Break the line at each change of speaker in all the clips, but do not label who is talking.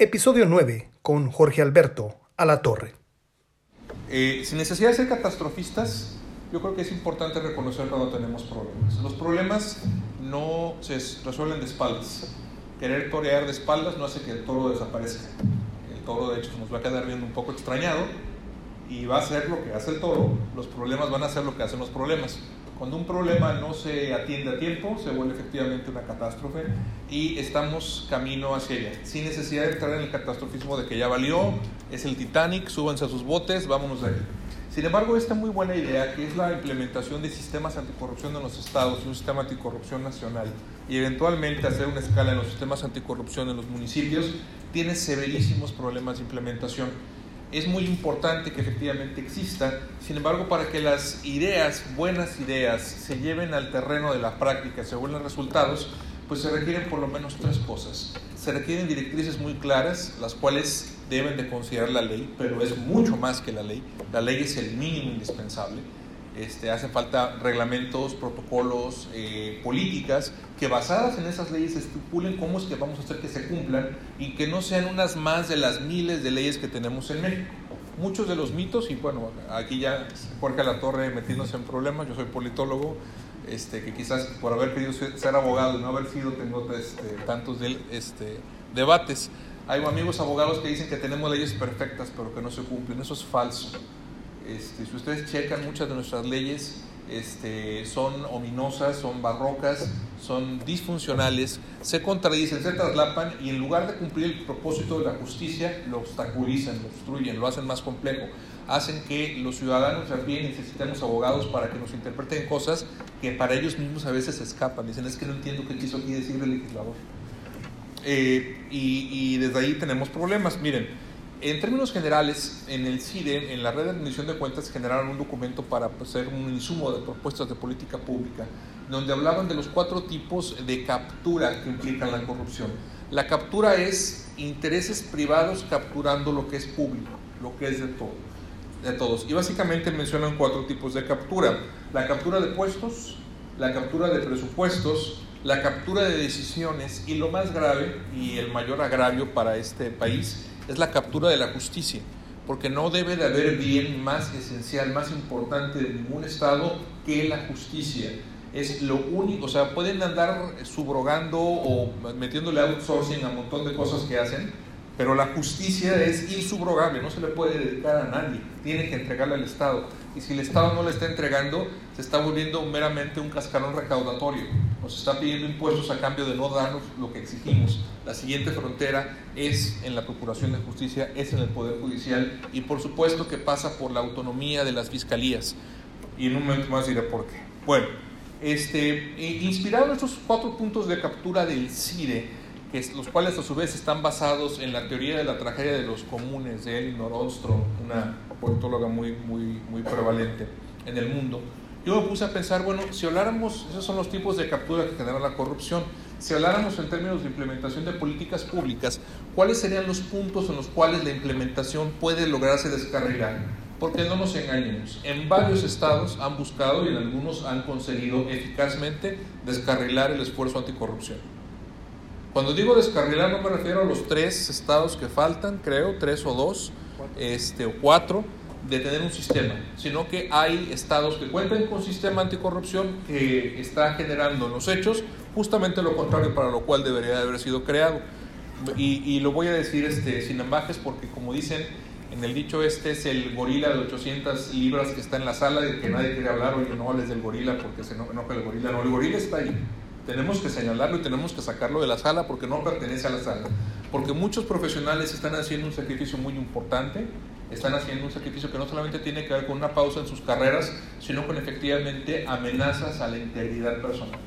Episodio 9 con Jorge Alberto a la Torre.
Eh, sin necesidad de ser catastrofistas, yo creo que es importante reconocer cuando tenemos problemas. Los problemas no se resuelven de espaldas. Querer torear de espaldas no hace que el toro desaparezca. El toro, de hecho, nos va a quedar viendo un poco extrañado y va a hacer lo que hace el toro. Los problemas van a hacer lo que hacen los problemas. Cuando un problema no se atiende a tiempo, se vuelve efectivamente una catástrofe y estamos camino hacia ella, sin necesidad de entrar en el catastrofismo de que ya valió, es el Titanic, súbanse a sus botes, vámonos de ahí. Sin embargo, esta muy buena idea, que es la implementación de sistemas anticorrupción en los estados un sistema anticorrupción nacional, y eventualmente hacer una escala en los sistemas anticorrupción en los municipios, tiene severísimos problemas de implementación es muy importante que efectivamente exista. Sin embargo, para que las ideas, buenas ideas, se lleven al terreno de la práctica, se vuelvan resultados, pues se requieren por lo menos tres cosas. Se requieren directrices muy claras, las cuales deben de considerar la ley, pero es mucho más que la ley. La ley es el mínimo indispensable este, hace falta reglamentos, protocolos, eh, políticas que basadas en esas leyes estipulen cómo es que vamos a hacer que se cumplan y que no sean unas más de las miles de leyes que tenemos en México. Muchos de los mitos, y bueno, aquí ya Jorge La Torre metiéndose en problemas, yo soy politólogo, este, que quizás por haber querido ser abogado y no haber sido tengo este, tantos de, este, debates. Hay amigos abogados que dicen que tenemos leyes perfectas pero que no se cumplen, eso es falso. Este, si ustedes checan, muchas de nuestras leyes este, son ominosas, son barrocas, son disfuncionales, se contradicen, se traslapan y en lugar de cumplir el propósito de la justicia, lo obstaculizan, lo obstruyen, lo hacen más complejo, hacen que los ciudadanos también necesitemos abogados para que nos interpreten cosas que para ellos mismos a veces escapan. Dicen, es que no entiendo qué quiso aquí decir el legislador. Eh, y, y desde ahí tenemos problemas. Miren, en términos generales, en el CIDE, en la red de admisión de cuentas, generaron un documento para hacer un insumo de propuestas de política pública, donde hablaban de los cuatro tipos de captura que implican la corrupción. La captura es intereses privados capturando lo que es público, lo que es de, todo, de todos. Y básicamente mencionan cuatro tipos de captura. La captura de puestos, la captura de presupuestos, la captura de decisiones y lo más grave y el mayor agravio para este país es la captura de la justicia, porque no debe de haber bien más esencial, más importante de ningún Estado que la justicia. Es lo único, o sea, pueden andar subrogando o metiéndole outsourcing a un montón de cosas que hacen, pero la justicia es insubrogable, no se le puede dedicar a nadie, tiene que entregarle al Estado. Y si el Estado no le está entregando, se está volviendo meramente un cascarón recaudatorio. Nos está pidiendo impuestos a cambio de no darnos lo que exigimos. La siguiente frontera es en la Procuración de Justicia, es en el Poder Judicial y por supuesto que pasa por la autonomía de las fiscalías. Y en un momento más diré por qué. Bueno, este, inspirado en estos cuatro puntos de captura del CIDE, que los cuales a su vez están basados en la teoría de la tragedia de los comunes de Elinor Ostrom, una politóloga muy, muy, muy prevalente en el mundo. Yo me puse a pensar, bueno, si habláramos, esos son los tipos de captura que generan la corrupción, si habláramos en términos de implementación de políticas públicas, ¿cuáles serían los puntos en los cuales la implementación puede lograrse descarrilar? Porque no nos engañemos, en varios estados han buscado y en algunos han conseguido eficazmente descarrilar el esfuerzo anticorrupción. Cuando digo descarrilar no me refiero a los tres estados que faltan, creo, tres o dos, este, o cuatro, de tener un sistema, sino que hay estados que cuentan con sistema anticorrupción que está generando los hechos justamente lo contrario para lo cual debería de haber sido creado. Y, lo voy a decir este, sin ambajes porque como dicen en el dicho este es el gorila de 800 libras que está en la sala y que nadie quiere hablar, oye no hables del gorila porque se enoja el gorila, no, el gorila está ahí tenemos que señalarlo y tenemos que sacarlo de la sala porque no pertenece a la sala. Porque muchos profesionales están haciendo un sacrificio muy importante, están haciendo un sacrificio que no solamente tiene que ver con una pausa en sus carreras, sino con efectivamente amenazas a la integridad personal.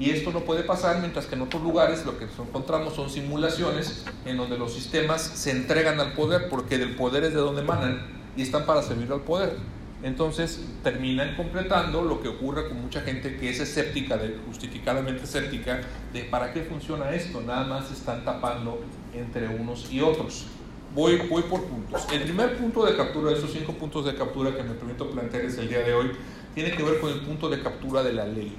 Y esto no puede pasar mientras que en otros lugares lo que encontramos son simulaciones en donde los sistemas se entregan al poder porque del poder es de donde emanan y están para servir al poder entonces terminan completando lo que ocurre con mucha gente que es escéptica, justificadamente escéptica, de para qué funciona esto, nada más están tapando entre unos y otros. Voy, voy por puntos. El primer punto de captura, de esos cinco puntos de captura que me permito plantear el día de hoy, tiene que ver con el punto de captura de la ley.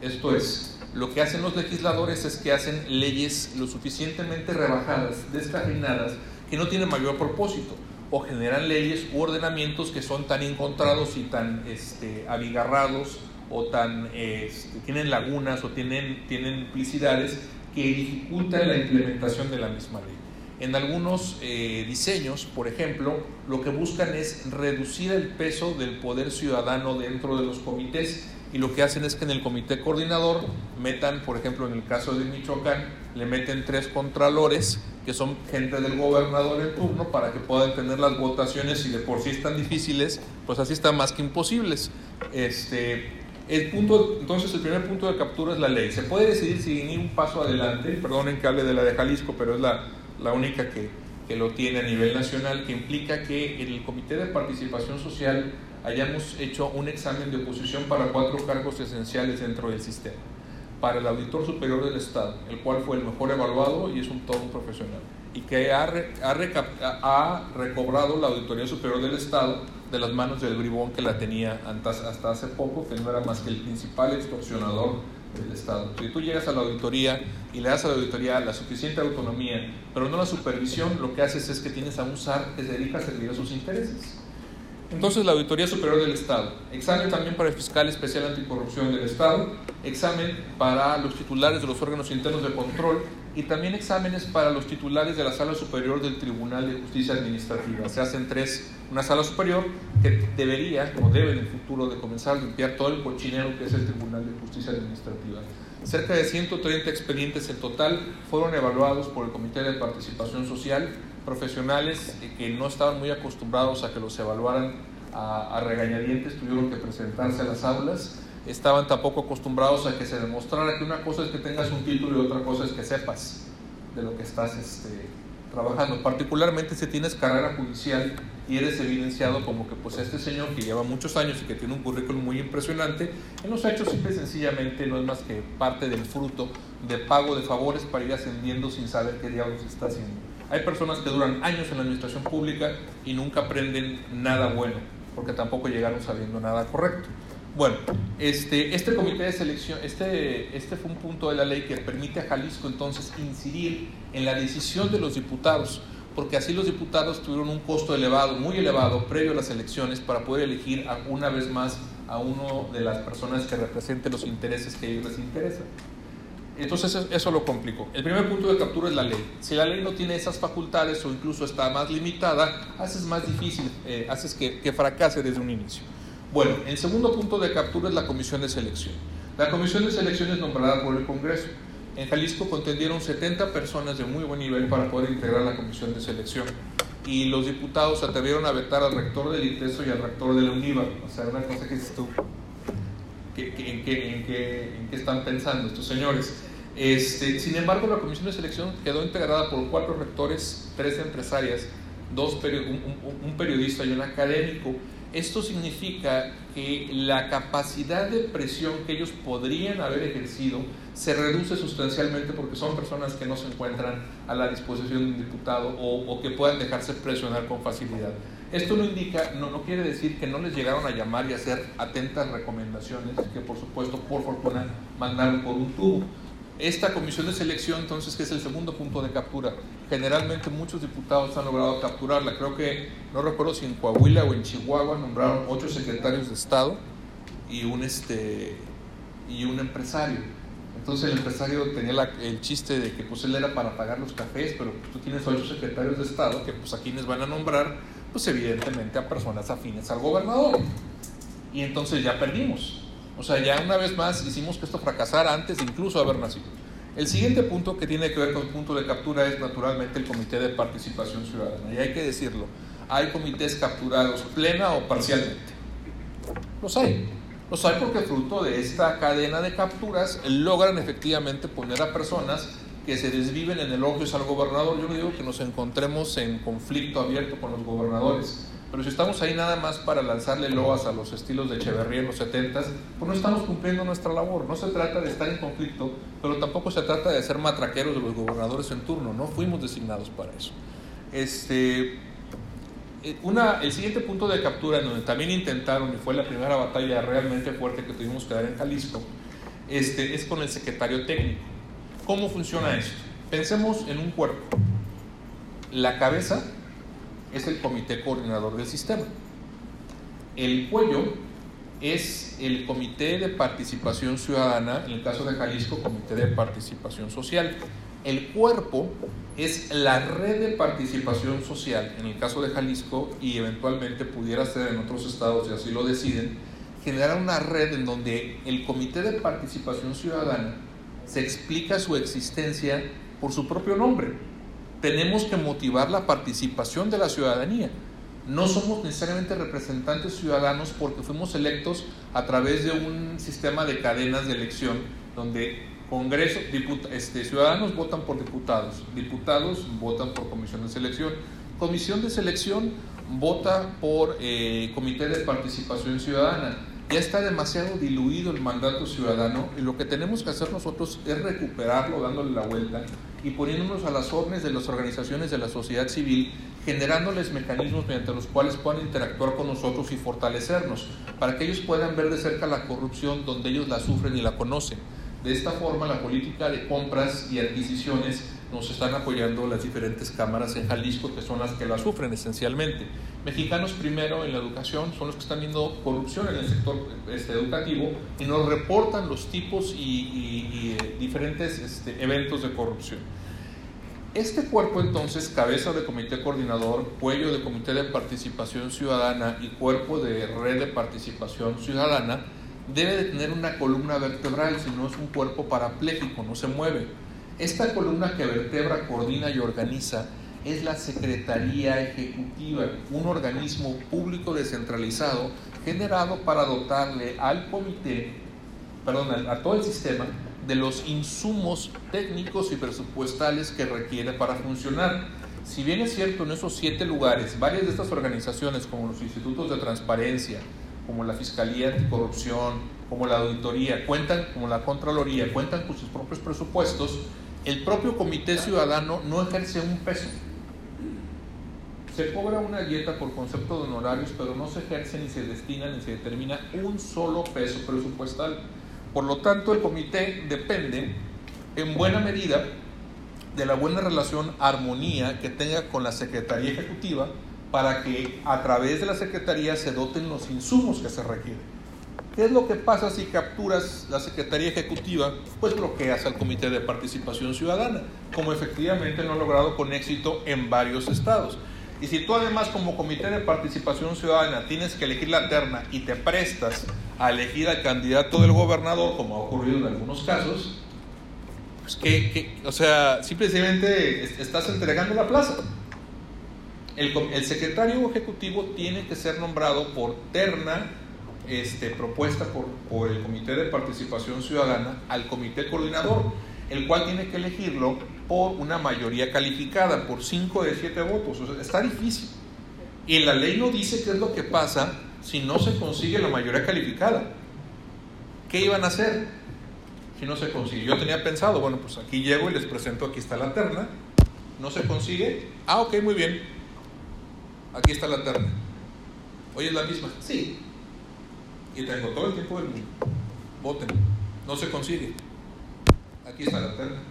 Esto es, lo que hacen los legisladores es que hacen leyes lo suficientemente rebajadas, descafeinadas, que no tienen mayor propósito, o generan leyes u ordenamientos que son tan encontrados y tan este, abigarrados o tan este, tienen lagunas o tienen, tienen implicidades que dificultan la implementación de la misma ley. En algunos eh, diseños, por ejemplo, lo que buscan es reducir el peso del poder ciudadano dentro de los comités y lo que hacen es que en el comité coordinador metan, por ejemplo, en el caso de Michoacán, le meten tres contralores que son gente del gobernador en turno para que puedan tener las votaciones y de por sí están difíciles, pues así están más que imposibles. Este, el punto, entonces el primer punto de captura es la ley. Se puede decidir si ni un paso adelante, perdonen que hable de la de Jalisco, pero es la, la única que, que lo tiene a nivel nacional, que implica que en el Comité de Participación Social hayamos hecho un examen de oposición para cuatro cargos esenciales dentro del sistema. Para el auditor superior del Estado, el cual fue el mejor evaluado y es un todo un profesional, y que ha, ha, ha recobrado la Auditoría Superior del Estado de las manos del bribón que la tenía hasta hace poco, que no era más que el principal extorsionador del Estado. Si tú llegas a la auditoría y le das a la auditoría la suficiente autonomía, pero no la supervisión, lo que haces es que tienes a un SAR que se dedica a servir a sus intereses. Entonces la Auditoría Superior del Estado, examen también para el Fiscal Especial Anticorrupción del Estado, examen para los titulares de los órganos internos de control y también exámenes para los titulares de la Sala Superior del Tribunal de Justicia Administrativa. Se hacen tres, una sala superior que debería o debe en el futuro de comenzar a limpiar todo el cochinero que es el Tribunal de Justicia Administrativa. Cerca de 130 expedientes en total fueron evaluados por el Comité de Participación Social profesionales que no estaban muy acostumbrados a que los evaluaran a, regañadientes, tuvieron que presentarse a las aulas, estaban tampoco acostumbrados a que se demostrara que una cosa es que tengas un título y otra cosa es que sepas de lo que estás este, trabajando, particularmente si tienes carrera judicial y eres evidenciado como que pues este señor que lleva muchos años y que tiene un currículum muy impresionante, en los hechos simple y sencillamente no es más que parte del fruto de pago de favores para ir ascendiendo sin saber qué diablos está haciendo. Hay personas que duran años en la administración pública y nunca aprenden nada bueno, porque tampoco llegaron sabiendo nada correcto. Bueno, este, este comité de selección, este, este fue un punto de la ley que permite a Jalisco entonces incidir en la decisión de los diputados, porque así los diputados tuvieron un costo elevado, muy elevado, previo a las elecciones, para poder elegir una vez más a uno de las personas que represente los intereses que ellos les interesan. Entonces eso lo complicó. El primer punto de captura es la ley. Si la ley no tiene esas facultades o incluso está más limitada, haces más difícil, eh, haces que, que fracase desde un inicio. Bueno, el segundo punto de captura es la comisión de selección. La comisión de selección es nombrada por el Congreso. En Jalisco contendieron 70 personas de muy buen nivel para poder integrar la comisión de selección. Y los diputados se atrevieron a vetar al rector del ITESO y al rector de la UNIVA. O sea, una cosa que dices tú, en, qué, en, qué, están pensando estos señores. Este, sin embargo, la comisión de selección quedó integrada por cuatro rectores, tres empresarias, dos un, un, periodista y un académico. Esto significa que la capacidad de presión que ellos podrían haber ejercido se reduce sustancialmente porque son personas que no se encuentran a la disposición de un diputado o, o que puedan dejarse presionar con facilidad. Esto no indica, no, no quiere decir que no les llegaron a llamar y hacer atentas recomendaciones, que por supuesto, por fortuna, mandaron por un tubo. Esta comisión de selección, entonces, que es el segundo punto de captura, generalmente muchos diputados han logrado capturarla. Creo que, no recuerdo si en Coahuila o en Chihuahua nombraron ocho secretarios de Estado y un, este, y un empresario. Entonces el empresario tenía el chiste de que pues él era para pagar los cafés, pero tú tienes ocho secretarios de Estado que pues a quienes van a nombrar pues evidentemente a personas afines al gobernador. Y entonces ya perdimos. O sea, ya una vez más hicimos que esto fracasara antes de incluso haber nacido. El siguiente punto que tiene que ver con el punto de captura es naturalmente el Comité de Participación Ciudadana. Y hay que decirlo, hay comités capturados plena o parcialmente. Los hay. Los hay porque fruto de esta cadena de capturas logran efectivamente poner a personas que se desviven en elogios al gobernador. Yo no digo que nos encontremos en conflicto abierto con los gobernadores, pero si estamos ahí nada más para lanzarle loas a los estilos de Echeverría en los 70, pues no estamos cumpliendo nuestra labor. No se trata de estar en conflicto, pero tampoco se trata de ser matraqueros de los gobernadores en turno. No fuimos designados para eso. Este, eh, una, el siguiente punto de captura, en donde también intentaron, y fue la primera batalla realmente fuerte que tuvimos que dar en Jalisco, este, es con el secretario técnico. ¿Cómo funciona esto? Pensemos en un cuerpo. La cabeza es el comité coordinador del sistema. El cuello es el comité de participación ciudadana, en el caso de Jalisco, comité de participación social. El cuerpo es la red de participación social, en el caso de Jalisco, y eventualmente pudiera ser en otros estados, si así lo deciden, generar una red en donde el comité de participación ciudadana se explica su existencia por su propio nombre. Tenemos que motivar la participación de la ciudadanía. No somos necesariamente representantes ciudadanos porque fuimos electos a través de un sistema de cadenas de elección donde Congreso, este, ciudadanos votan por diputados, diputados votan por comisión de selección, comisión de selección vota por eh, comité de participación ciudadana ya está demasiado diluido el mandato ciudadano y lo que tenemos que hacer nosotros es recuperarlo dándole la vuelta y poniéndonos a las órdenes de las organizaciones de la sociedad civil, generándoles mecanismos mediante los cuales puedan interactuar con nosotros y fortalecernos, para que ellos puedan ver de cerca la corrupción donde ellos la sufren y la conocen. De esta forma, la política de compras y adquisiciones nos están apoyando las diferentes cámaras en Jalisco, que son las que la sufren esencialmente. Mexicanos primero en la educación son los que están viendo corrupción en el sector este, educativo y nos reportan los tipos y, eh, diferentes este, eventos de corrupción. Este cuerpo entonces, cabeza de comité coordinador, cuello de comité de participación ciudadana y cuerpo de red de participación ciudadana, debe de tener una columna vertebral, si no es un cuerpo parapléjico, no se mueve. Esta columna que vertebra, coordina y organiza es la Secretaría Ejecutiva, un organismo público descentralizado generado para dotarle al comité, perdón, a todo el sistema de los insumos técnicos y presupuestales que requiere para funcionar. Si bien es cierto, en esos siete lugares, varias de estas organizaciones, como los institutos de transparencia, como la Fiscalía Anticorrupción, como la Auditoría, cuentan, como la Contraloría, cuentan con sus propios presupuestos, el propio Comité Ciudadano no ejerce un peso. Se cobra una dieta por concepto de honorarios, pero no se ejerce ni se destina ni se determina un solo peso presupuestal. Por lo tanto, el comité depende en buena medida de la buena relación, armonía que tenga con la Secretaría Ejecutiva para que a través de la Secretaría se doten los insumos que se requieren. ¿Qué es lo que pasa si capturas la Secretaría Ejecutiva? Pues bloqueas al Comité de Participación Ciudadana, como efectivamente lo han logrado con éxito en varios estados. Y si tú además como Comité de Participación Ciudadana tienes que elegir la terna y te prestas a elegir al candidato del gobernador, como ha ocurrido en algunos casos, pues que, o sea, simplemente estás entregando la plaza. El, el secretario ejecutivo tiene que ser nombrado por terna este, propuesta por, por el Comité de Participación Ciudadana al Comité Coordinador, el cual tiene que elegirlo por una mayoría calificada, por 5 de 7 votos. O sea, está difícil. Y la ley no dice qué es lo que pasa si no se consigue la mayoría calificada. ¿Qué iban a hacer si no se consigue? Yo tenía pensado, bueno, pues aquí llego y les presento, aquí está la terna. ¿No se consigue? Ah, ok, muy bien. Aquí está la terna. Hoy es la misma. Sí, y tengo todo el tiempo del mundo. Voten. No se consigue. Aquí está la terna.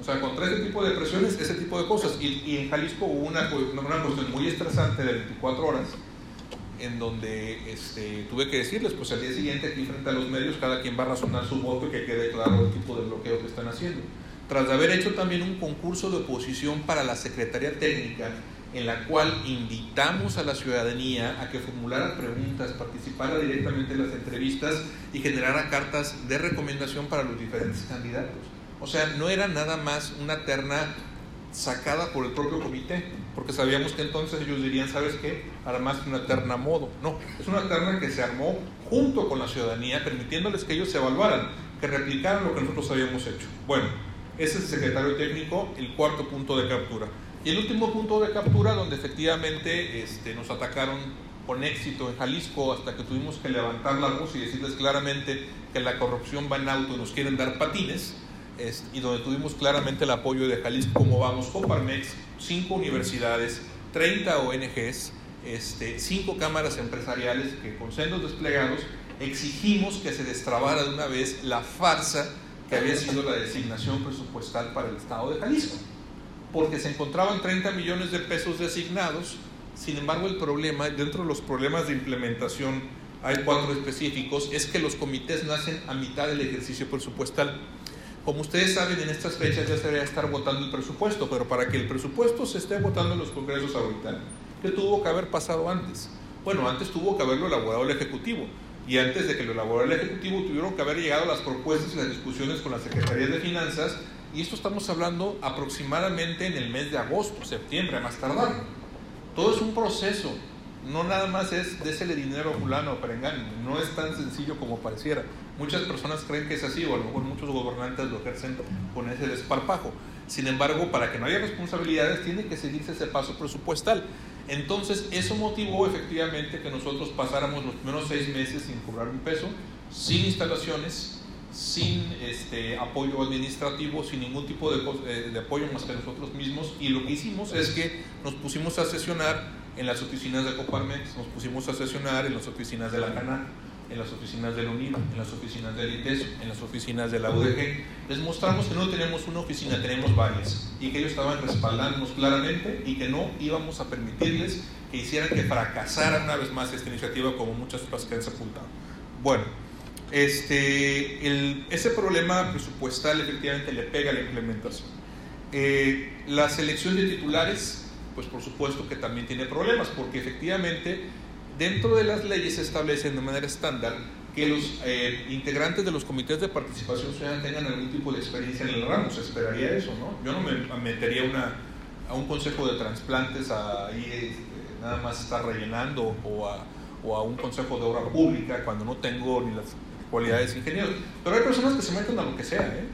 O sea, contra ese tipo de presiones, ese tipo de cosas. Y, en Jalisco hubo una, una cuestión muy estresante de 24 horas, en donde este, tuve que decirles, pues al día siguiente aquí frente a los medios, cada quien va a razonar su voto y que quede claro el tipo de bloqueo que están haciendo. Tras de haber hecho también un concurso de oposición para la Secretaría Técnica, en la cual invitamos a la ciudadanía a que formulara preguntas, participara directamente en las entrevistas y generara cartas de recomendación para los diferentes candidatos. O sea, no era nada más una terna sacada por el propio comité, porque sabíamos que entonces ellos dirían, ¿sabes qué? Es una terna modo. No, es una terna que se armó junto con la ciudadanía, permitiéndoles que ellos se evaluaran, que replicaran lo que nosotros habíamos hecho. Bueno, ese es el secretario técnico, el cuarto punto de captura. Y el último punto de captura, donde efectivamente este, nos atacaron con éxito en Jalisco hasta que tuvimos que levantar la voz y decirles claramente que la corrupción va en auto y nos quieren dar patines, y donde tuvimos claramente el apoyo de Jalisco como vamos, Coparmex, cinco universidades, 30 ONGs, este, cinco cámaras empresariales que con sendos desplegados exigimos que se destrabara de una vez la farsa que había sido la designación presupuestal para el Estado de Jalisco, porque se encontraban 30 millones de pesos designados, sin embargo el problema, dentro de los problemas de implementación hay cuatro específicos, es que los comités nacen a mitad del ejercicio presupuestal. Como ustedes saben, en estas fechas ya se debería estar votando el presupuesto, pero para que el presupuesto se esté votando en los congresos ahorita, ¿qué tuvo que haber pasado antes? Bueno, antes tuvo que haberlo elaborado el Ejecutivo. Y antes de que lo elaborara el Ejecutivo, tuvieron que haber llegado las propuestas y las discusiones con la Secretaría de Finanzas. Y esto estamos hablando aproximadamente en el mes de agosto, septiembre, a más tardar. Todo es un proceso. No nada más es désele dinero a fulano o perengano. No es tan sencillo como pareciera. Muchas personas creen que es así, o a lo mejor muchos gobernantes lo ejercen con ese desparpajo. Sin embargo, para que no haya responsabilidades, tiene que seguirse ese paso presupuestal. Entonces, eso motivó efectivamente que nosotros pasáramos los primeros seis meses sin cobrar un peso, sin instalaciones, sin este, apoyo administrativo, sin ningún tipo de, eh, de, apoyo más que nosotros mismos. Y lo que hicimos es que nos pusimos a sesionar en las oficinas de Coparmex, nos pusimos a sesionar en las oficinas de la CANA en las oficinas del UNIDO, en las oficinas del ITES, en las oficinas de la UDG. Les mostramos que no tenemos una oficina, tenemos varias y que ellos estaban respaldándonos claramente y que no íbamos a permitirles que hicieran que fracasara una vez más esta iniciativa como muchas otras que han sepultado. Bueno, este, el, ese problema presupuestal efectivamente le pega a la implementación. Eh, la selección de titulares, pues por supuesto que también tiene problemas, porque efectivamente dentro de las leyes se establecen de manera estándar que los eh, integrantes de los comités de participación ciudadana tengan algún tipo de experiencia en el ramo. Se esperaría eso, ¿no? Yo no me metería a un consejo de trasplantes ahí este, nada más estar rellenando o a, o a un consejo de obra pública cuando no tengo ni las cualidades de ingeniero. Pero hay personas que se meten a lo que sea, ¿eh?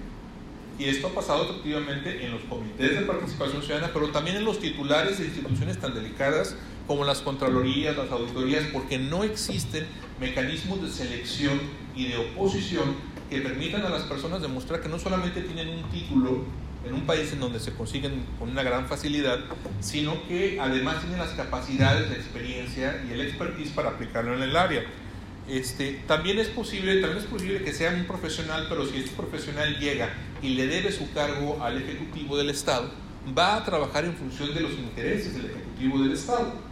Y esto ha pasado efectivamente en los comités de participación ciudadana, pero también en los titulares de instituciones tan delicadas como las contralorías, las auditorías, porque no existen mecanismos de selección y de oposición que permitan a las personas demostrar que no solamente tienen un título en un país en donde se consiguen con una gran facilidad, sino que además tienen las capacidades, la experiencia y el expertise para aplicarlo en el área. Este, también es posible, también es posible que sea un profesional, pero si este profesional llega y le debe su cargo al ejecutivo del Estado, va a trabajar en función de los intereses del ejecutivo del Estado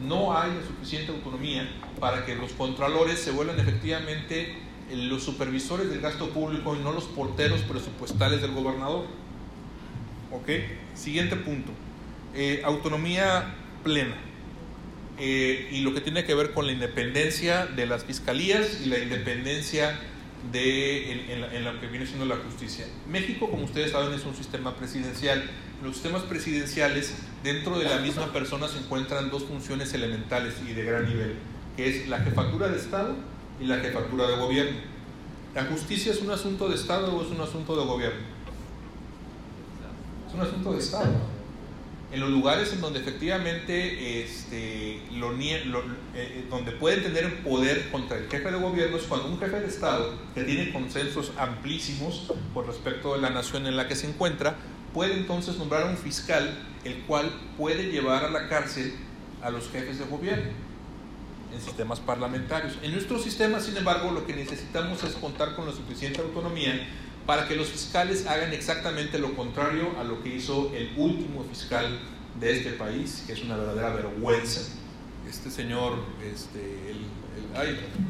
no hay suficiente autonomía para que los contralores se vuelvan efectivamente eh, los supervisores del gasto público y no los porteros presupuestales del gobernador. ¿Ok? Siguiente punto. Eh, autonomía plena. Eh, y lo que tiene que ver con la independencia de las fiscalías y la independencia de, en, lo que viene siendo la justicia. México, como ustedes saben, es un sistema presidencial. Los sistemas presidenciales, dentro de la misma persona se encuentran dos funciones elementales y de gran nivel, que es la jefatura de Estado y la jefatura de gobierno. ¿La justicia es un asunto de Estado o es un asunto de gobierno? Es un asunto de Estado en los lugares en donde efectivamente este, lo, eh, donde pueden tener poder contra el jefe de gobierno es cuando un jefe de Estado que tiene consensos amplísimos por respecto de la nación en la que se encuentra, puede entonces nombrar a un fiscal el cual puede llevar a la cárcel a los jefes de gobierno en sistemas parlamentarios. En nuestro sistema, sin embargo, lo que necesitamos es contar con la suficiente autonomía para que los fiscales hagan exactamente lo contrario a lo que hizo el último fiscal de este país, que es una verdadera vergüenza. Este señor, este,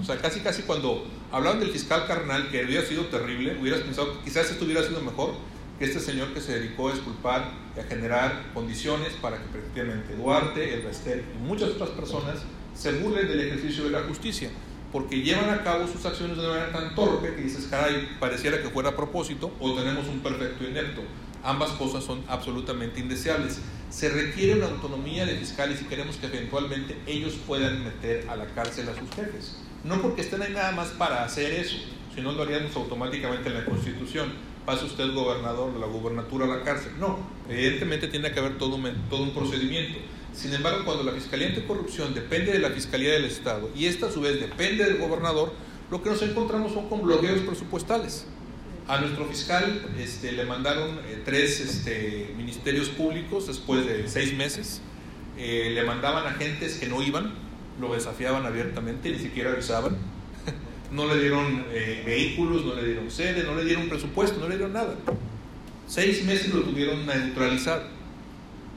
o sea, casi casi cuando hablaban del fiscal carnal, que hubiera sido terrible, hubieras pensado que quizás esto hubiera sido mejor que este señor que se dedicó a exculpar y a generar condiciones para que efectivamente Duarte, el Restel y muchas otras personas se burlen del ejercicio de la justicia porque llevan a cabo sus acciones de una manera tan torpe que dices, caray, pareciera que fuera a propósito, o tenemos un perfecto inepto. Ambas cosas son absolutamente indeseables. Se requiere una autonomía de fiscales y queremos que eventualmente ellos puedan meter a la cárcel a sus jefes. No porque estén ahí nada más para hacer eso, sino lo haríamos automáticamente en la Constitución. Pasa usted gobernador de la gubernatura a la cárcel. No, evidentemente tiene que haber todo un, todo un procedimiento. Sin embargo, cuando la Fiscalía Anticorrupción depende de la Fiscalía del Estado y esta a su vez depende del gobernador, lo que nos encontramos son con bloqueos presupuestales. A nuestro fiscal este, le mandaron eh, tres este, ministerios públicos después de seis meses. Eh, le mandaban agentes que no iban, lo desafiaban abiertamente, ni siquiera avisaban. No le dieron eh, vehículos, no le dieron sede, no le dieron presupuesto, no le dieron nada. Seis meses lo tuvieron neutralizado.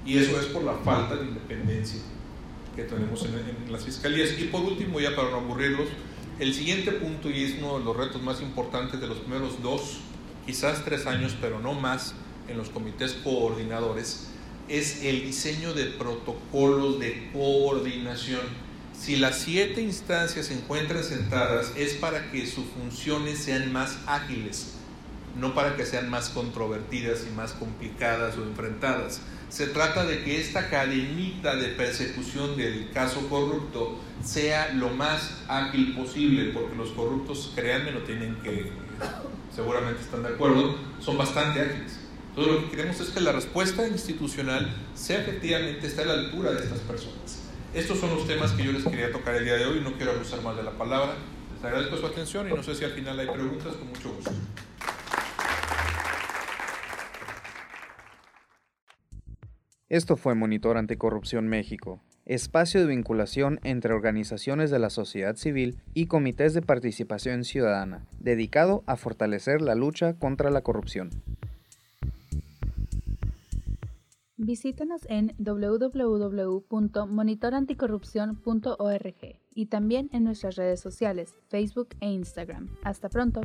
Y eso es por la falta de independencia que tenemos en, en las fiscalías. Y por último, ya para no aburrirlos, el siguiente punto, y es uno de los retos más importantes de los primeros dos, quizás tres años, pero no más, en los comités coordinadores, es el diseño de protocolos de coordinación. Si las siete instancias se encuentran sentadas es para que sus funciones sean más ágiles, no para que sean más controvertidas y más complicadas o enfrentadas. Se trata de que esta cadenita de persecución del caso corrupto sea lo más ágil posible, porque los corruptos, créanme, no tienen que, seguramente están de acuerdo, son bastante ágiles. Entonces lo que queremos es que la respuesta institucional sea efectivamente esté a la altura de estas personas. Estos son los temas que yo les quería tocar el día de hoy, no quiero abusar más de la palabra. Les agradezco su atención y no sé si al final hay preguntas, con mucho gusto.
Esto fue Monitor Anticorrupción México, espacio de vinculación entre organizaciones de la sociedad civil y comités de participación ciudadana, dedicado a fortalecer la lucha contra la corrupción.
Visítanos en www.monitoranticorrupción.org y también en nuestras redes sociales, Facebook e Instagram. Hasta pronto.